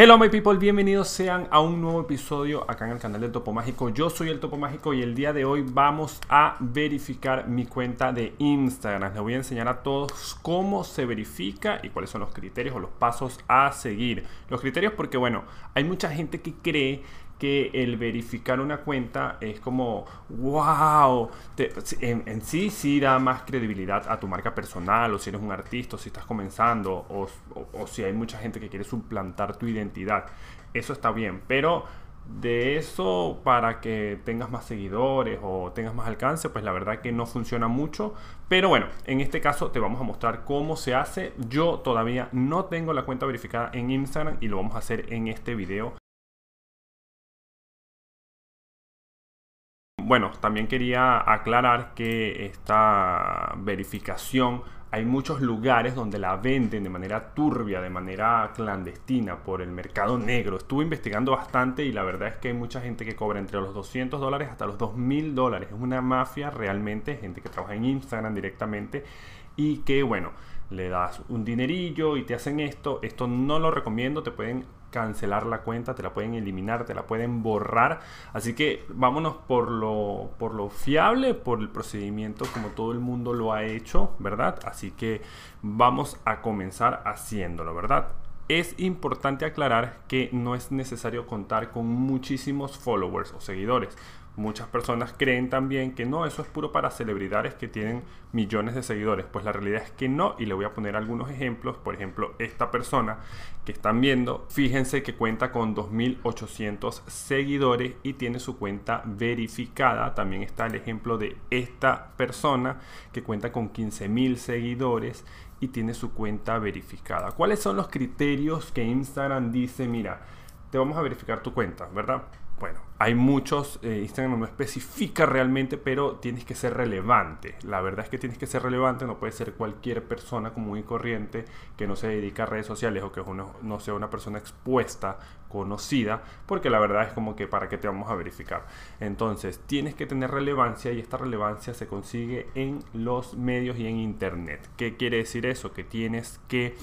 Hello my people, bienvenidos sean a un nuevo episodio acá en el canal del Topo Mágico. Yo soy el Topo Mágico y el día de hoy vamos a verificar mi cuenta de Instagram. Les voy a enseñar a todos cómo se verifica y cuáles son los criterios o los pasos a seguir. Los criterios porque bueno, hay mucha gente que cree que el verificar una cuenta es como, wow, en, sí sí da más credibilidad a tu marca personal, o si eres un artista, o si estás comenzando, o, o si hay mucha gente que quiere suplantar tu identidad. Eso está bien, pero de eso para que tengas más seguidores o tengas más alcance, pues la verdad que no funciona mucho. Pero bueno, en este caso te vamos a mostrar cómo se hace. Yo todavía no tengo la cuenta verificada en Instagram y lo vamos a hacer en este video. Bueno, también quería aclarar que esta verificación hay muchos lugares donde la venden de manera turbia, de manera clandestina por el mercado negro. Estuve investigando bastante y la verdad es que hay mucha gente que cobra entre los 200 dólares hasta los 2000 dólares. Es una mafia realmente, gente que trabaja en Instagram directamente y que bueno, le das un dinerillo y te hacen esto. Esto no lo recomiendo, te pueden cancelar la cuenta, te la pueden eliminar, te la pueden borrar. Así que vámonos por lo, por lo fiable, por el procedimiento como todo el mundo lo ha hecho, ¿verdad? Así que vamos a comenzar haciéndolo, ¿verdad? Es importante aclarar que no es necesario contar con muchísimos followers o seguidores. Muchas personas creen también que no, eso es puro para celebridades que tienen millones de seguidores. Pues la realidad es que no, y le voy a poner algunos ejemplos. Por ejemplo, esta persona que están viendo, fíjense que cuenta con 2.800 seguidores y tiene su cuenta verificada. También está el ejemplo de esta persona que cuenta con 15.000 seguidores y tiene su cuenta verificada. ¿Cuáles son los criterios que Instagram dice, mira, te vamos a verificar tu cuenta, ¿verdad? Bueno, hay muchos, eh, Instagram no especifica realmente, pero tienes que ser relevante. La verdad es que tienes que ser relevante, no puede ser cualquier persona común y corriente que no se dedica a redes sociales o que no sea una persona expuesta, conocida, porque la verdad es como que para qué te vamos a verificar. Entonces, tienes que tener relevancia y esta relevancia se consigue en los medios y en internet. ¿Qué quiere decir eso? Que tienes que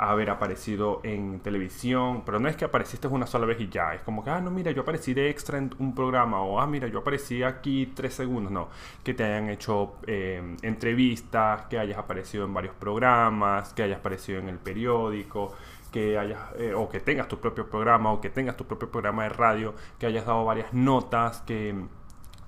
haber aparecido en televisión, pero no es que apareciste una sola vez y ya, es como que, ah, no, mira, yo aparecí de extra en un programa, o ah, mira, yo aparecí aquí tres segundos, no, que te hayan hecho eh, entrevistas, que hayas aparecido en varios programas, que hayas aparecido en el periódico, que hayas, eh, o que tengas tu propio programa, o que tengas tu propio programa de radio, que hayas dado varias notas, que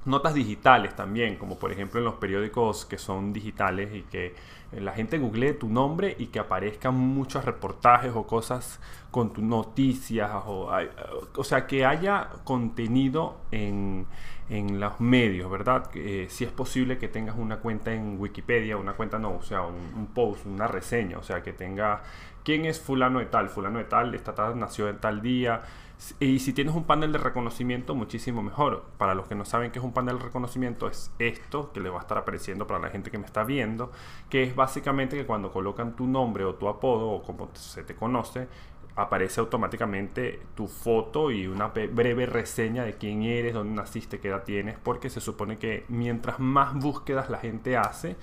notas digitales también, como por ejemplo en los periódicos que son digitales y que la gente googlee tu nombre y que aparezcan muchos reportajes o cosas con tus noticias, o, sea, que haya contenido en, en los medios, ¿verdad? Eh, si es posible que tengas una cuenta en Wikipedia, una cuenta no, o sea, un, post, una reseña, o sea, que tenga quién es fulano de tal, fulano de tal, esta tal nació en tal día, y si tienes un panel de reconocimiento, muchísimo mejor. Para los que no saben qué es un panel de reconocimiento, es esto que le va a estar apareciendo para la gente que me está viendo, que es básicamente que cuando colocan tu nombre o tu apodo o como se te conoce, aparece automáticamente tu foto y una breve reseña de quién eres, dónde naciste, qué edad tienes, porque se supone que mientras más búsquedas la gente hace,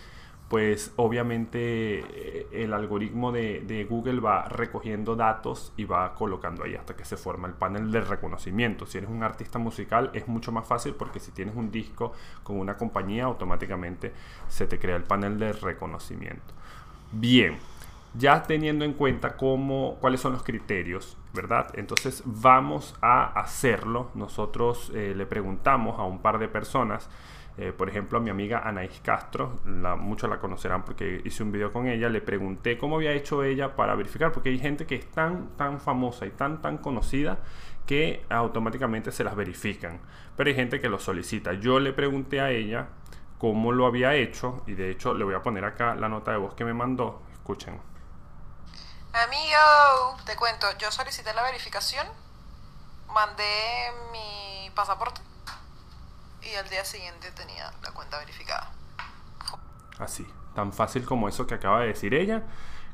pues obviamente eh, el algoritmo de, Google va recogiendo datos y va colocando ahí hasta que se forma el panel de reconocimiento. Si eres un artista musical es mucho más fácil porque si tienes un disco con una compañía automáticamente se te crea el panel de reconocimiento. Bien, ya teniendo en cuenta cómo, cuáles son los criterios, ¿verdad? Entonces vamos a hacerlo. Nosotros eh, le preguntamos a un par de personas eh, por ejemplo, a mi amiga Anaís Castro, muchos la conocerán porque hice un video con ella, le pregunté cómo había hecho ella para verificar, porque hay gente que es tan, tan famosa y tan, tan conocida que automáticamente se las verifican, pero hay gente que lo solicita. Yo le pregunté a ella cómo lo había hecho y de hecho le voy a poner acá la nota de voz que me mandó, escuchen. Amigo, te cuento, yo solicité la verificación, mandé mi pasaporte y al día siguiente tenía la cuenta verificada. Así, tan fácil como eso que acaba de decir ella.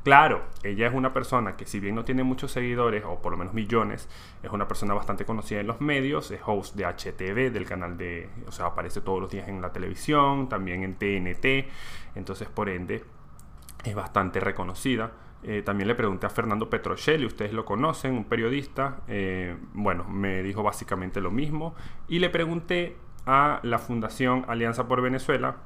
Claro, ella es una persona que si bien no tiene muchos seguidores, o por lo menos millones, es una persona bastante conocida en los medios, es host de HTV, del canal de, o sea, aparece todos los días en la televisión, también en TNT, entonces por ende es bastante reconocida. Eh, también le pregunté a Fernando Petrocelli, ustedes lo conocen, un periodista. Eh, bueno, me dijo básicamente lo mismo. Y le pregunté a la Fundación Alianza por Venezuela,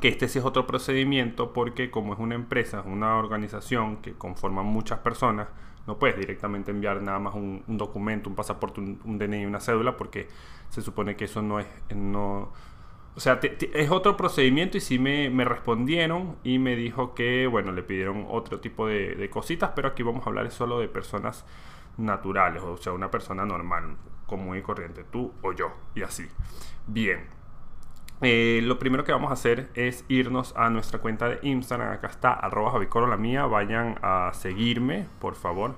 que este sí es otro procedimiento porque como es una empresa, una organización que conforman muchas personas, no puedes directamente enviar nada más un, documento, un pasaporte, un, DNI, una cédula, porque se supone que eso no es, no, o sea, es otro procedimiento y sí me, respondieron y me dijo que, bueno, le pidieron otro tipo de, cositas, pero aquí vamos a hablar solo de personas naturales, o sea, una persona normal, común y corriente, tú o yo, y así. Bien. Eh, lo primero que vamos a hacer es irnos a nuestra cuenta de Instagram. Acá está, arroba Javicoro la mía. Vayan a seguirme, por favor.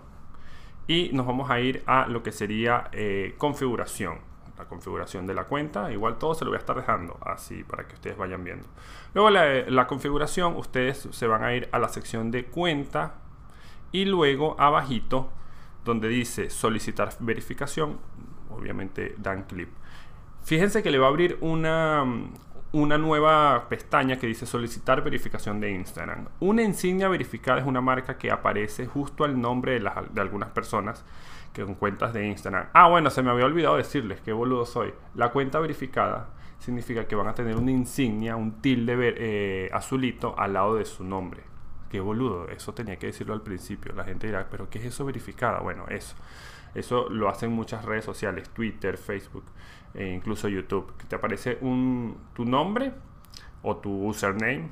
Y nos vamos a ir a lo que sería eh, configuración la configuración de la cuenta. Igual todo se lo voy a estar dejando así para que ustedes vayan viendo. Luego la, la configuración, ustedes se van a ir a la sección de cuenta y luego abajito donde dice solicitar verificación, obviamente dan clip. Fíjense que le va a abrir una, una nueva pestaña que dice solicitar verificación de Instagram. Una insignia verificada es una marca que aparece justo al nombre de, de algunas personas que con cuentas de Instagram. Ah, bueno, se me había olvidado decirles qué boludo soy. La cuenta verificada significa que van a tener una insignia, un tilde eh, azulito al lado de su nombre. Qué boludo, eso tenía que decirlo al principio. La gente dirá, pero ¿qué es eso verificada? Bueno, eso. Eso lo hacen muchas redes sociales, Twitter, Facebook e incluso YouTube. Que te aparece un, tu nombre o tu username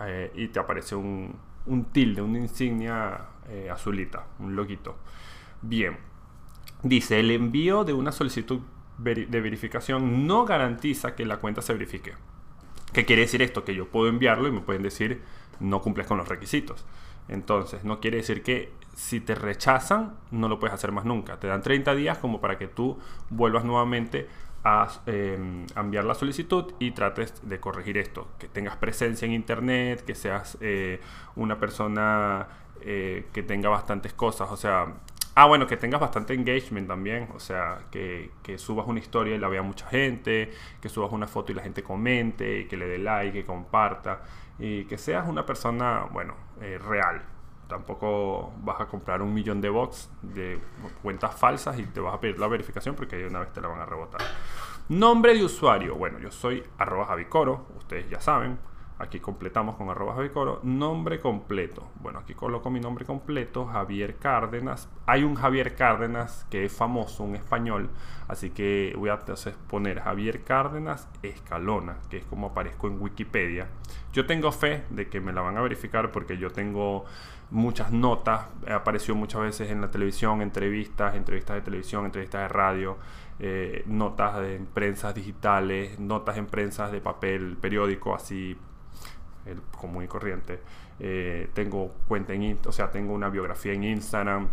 eh, y te aparece un, un tilde, una insignia eh, azulita, un loguito. Bien, Dice, el envío de una solicitud de verificación no garantiza que la cuenta se verifique. ¿Qué quiere decir esto? Que yo puedo enviarlo y me pueden decir no cumples con los requisitos. Entonces, no quiere decir que si te rechazan, no lo puedes hacer más nunca. Te dan 30 días como para que tú vuelvas nuevamente a, em, enviar la solicitud y trates de corregir esto. Que tengas presencia en Internet, que seas eh, una persona eh, que tenga bastantes cosas. O sea, Ah, bueno, que tengas bastante engagement también, o sea, que, subas una historia y la vea mucha gente, que subas una foto y la gente comente, que le dé like, que comparta, y que seas una persona, bueno, eh, real. Tampoco vas a comprar un millón de bots de cuentas falsas y te vas a pedir la verificación porque de una vez te la van a rebotar. Nombre de usuario, bueno, yo soy arroba javicoro, ustedes ya saben. Aquí completamos con arroba Javicoro. Nombre completo. Bueno, aquí coloco mi nombre completo, Javier Cárdenas. Hay un Javier Cárdenas que es famoso, un español. Así que voy a poner Javier Cárdenas Escalona, que es como aparezco en Wikipedia. Yo tengo fe de que me la van a verificar porque yo tengo muchas notas. Apareció muchas veces en la televisión, entrevistas, entrevistas de televisión, entrevistas de radio. Eh, notas de prensas digitales, notas en prensas de papel, periódico, así el común y corriente. Eh, tengo cuenta en, o sea, tengo una biografía en Instagram.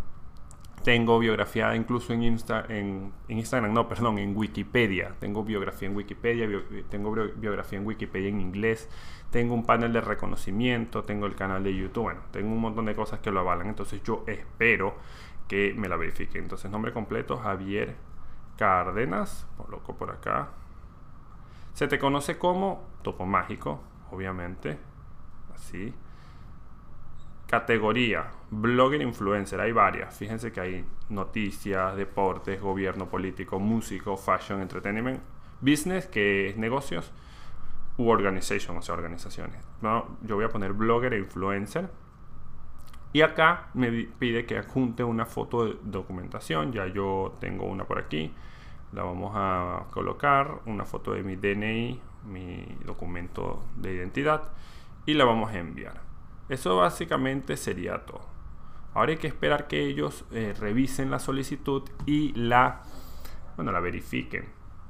Tengo biografía incluso en, Insta, en, Instagram, no, perdón, en Wikipedia. Tengo biografía en Wikipedia, tengo biografía en Wikipedia en inglés. Tengo un panel de reconocimiento, tengo el canal de YouTube. Bueno, tengo un montón de cosas que lo avalan. Entonces yo espero que me la verifique. Entonces, nombre completo, Javier Cárdenas. Coloco por acá. Se te conoce como Topo Mágico obviamente. Así. Categoría, blogger influencer, hay varias. Fíjense que hay noticias, deportes, gobierno político, músico, fashion, entretenimiento, business, que es negocios, u organization, o sea, organizaciones. No, yo voy a poner blogger e influencer. Y acá me pide que adjunte una foto de documentación. Ya yo tengo una por aquí. La vamos a colocar. Una foto de mi DNI mi documento de identidad y la vamos a enviar. Eso básicamente sería todo. Ahora hay que esperar que ellos eh, revisen la solicitud y la, bueno, la verifiquen.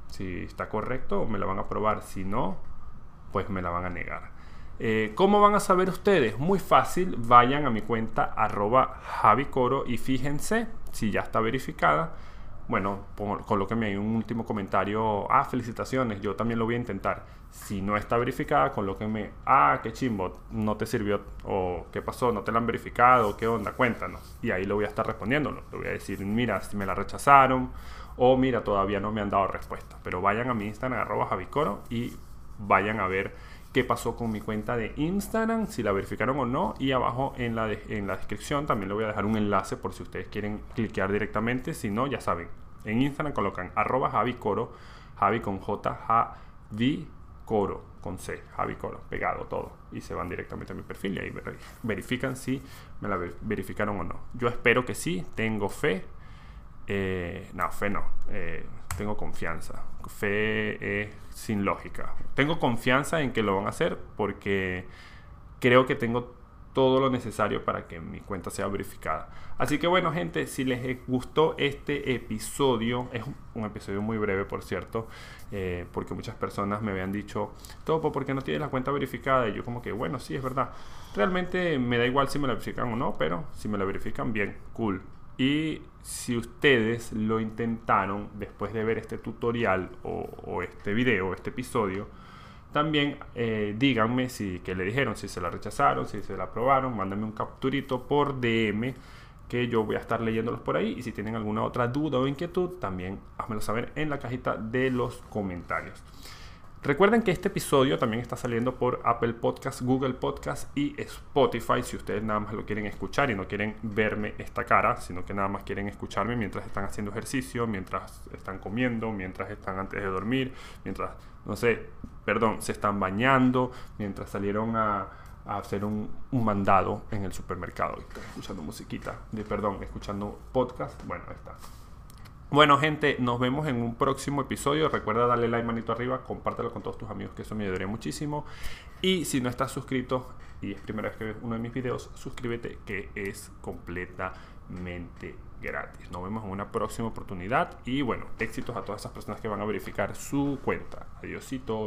Si está correcto, me la van a aprobar. Si no, pues me la van a negar. Eh, ¿Cómo van a saber ustedes? Muy fácil, vayan a mi cuenta arroba javicoro y fíjense si ya está verificada bueno, colóqueme ahí un último comentario. Ah, felicitaciones, yo también lo voy a intentar. Si no está verificada, colóqueme, ah, qué chimbo, no te sirvió, o qué pasó, no te la han verificado, qué onda, cuéntanos. Y ahí lo voy a estar respondiendo. Le voy a decir, mira, si me la rechazaron, o mira, todavía no me han dado respuesta. Pero vayan a mi Instagram, arroba y vayan a ver qué pasó con mi cuenta de Instagram, si la verificaron o no. Y abajo en la, en la descripción también le voy a dejar un enlace por si ustedes quieren cliquear directamente. Si no, ya saben, en Instagram colocan arroba Javi Coro, Javi con J, Javi Coro con C, Javi Coro, pegado todo. Y se van directamente a mi perfil y ahí verifican si me la verificaron o no. Yo espero que sí, tengo fe. Eh, no, fe no. Eh, tengo confianza. Fe es sin lógica. Tengo confianza en que lo van a hacer porque creo que tengo todo lo necesario para que mi cuenta sea verificada. Así que bueno gente, si les gustó este episodio, es un episodio muy breve por cierto, eh, porque muchas personas me habían dicho, Topo, ¿por qué no tienes la cuenta verificada? Y yo como que, bueno, sí, es verdad. Realmente me da igual si me la verifican o no, pero si me la verifican, bien, cool. Y si ustedes lo intentaron después de ver este tutorial o, este video, este episodio, también eh, díganme si que le dijeron, si se la rechazaron, si se la aprobaron, mándenme un capturito por DM que yo voy a estar leyéndolos por ahí y si tienen alguna otra duda o inquietud, también házmelo saber en la cajita de los comentarios. Recuerden que este episodio también está saliendo por Apple Podcast, Google Podcast y Spotify. Si ustedes nada más lo quieren escuchar y no quieren verme esta cara, sino que nada más quieren escucharme mientras están haciendo ejercicio, mientras están comiendo, mientras están antes de dormir, mientras, no sé, perdón, se están bañando, mientras salieron a, hacer un, mandado en el supermercado. Estoy escuchando musiquita, de, perdón, escuchando podcast. Bueno, está. Bueno, gente, nos vemos en un próximo episodio. Recuerda darle like, manito arriba, compártelo con todos tus amigos, que eso me ayudaría muchísimo. Y si no estás suscrito y es primera vez que ves uno de mis videos, suscríbete, que es completamente gratis. Nos vemos en una próxima oportunidad. Y bueno, éxitos a todas esas personas que van a verificar su cuenta. Adiósito.